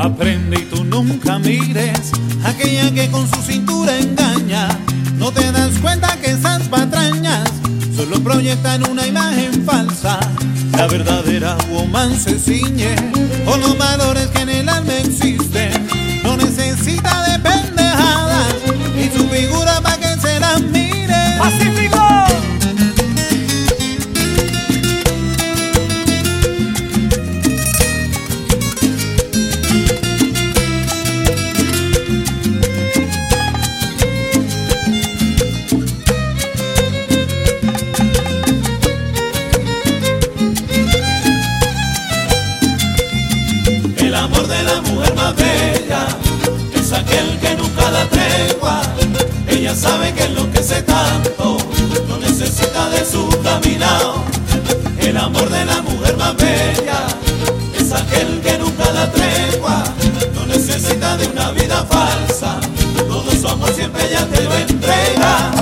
Aprende y tú nunca mires aquella que con su cintura engaña. No te das cuenta que esas patrañas solo proyectan una imagen falsa. La verdadera woman se ciñe con los valores que Ella sabe que enloquece tanto, no necesita de su caminado. El amor de la mujer más bella es aquel que nunca da tregua, no necesita de una vida falsa. Todo su amor siempre ella te lo entrega.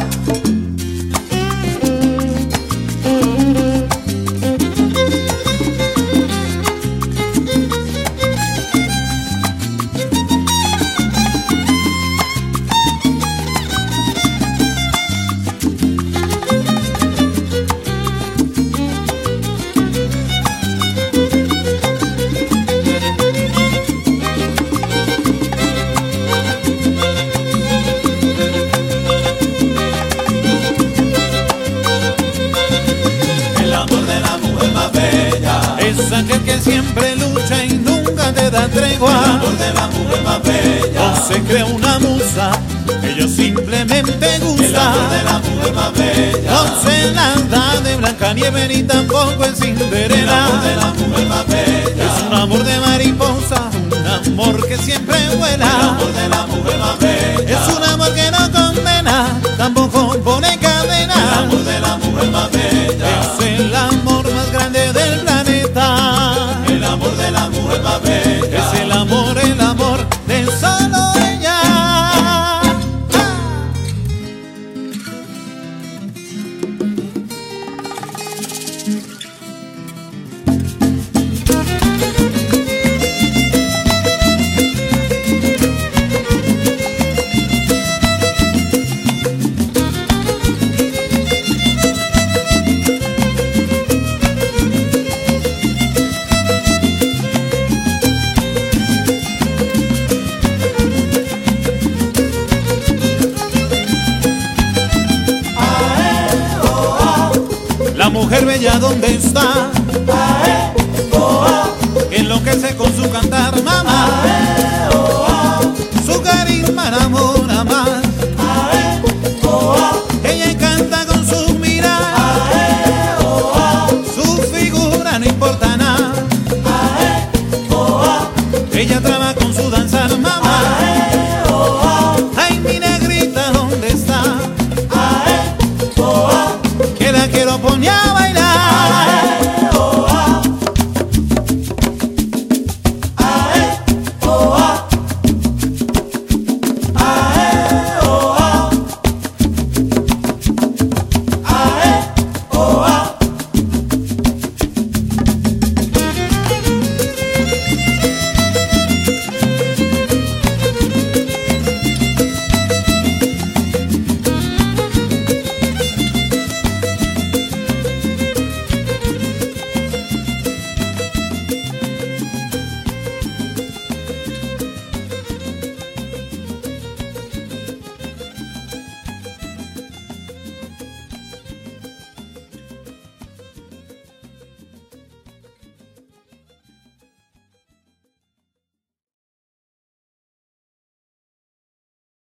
Bella es aquel que siempre lucha y nunca te da tregua. El amor de la mujer más bella no se crea una musa, ella simplemente gusta. El amor de la mujer más bella no se la da de blanca nieve ni tampoco es Cinderela. El amor de la mujer más bella es un amor de mujer bella, ¿dónde está? Que enloquece con su cantar, mamá.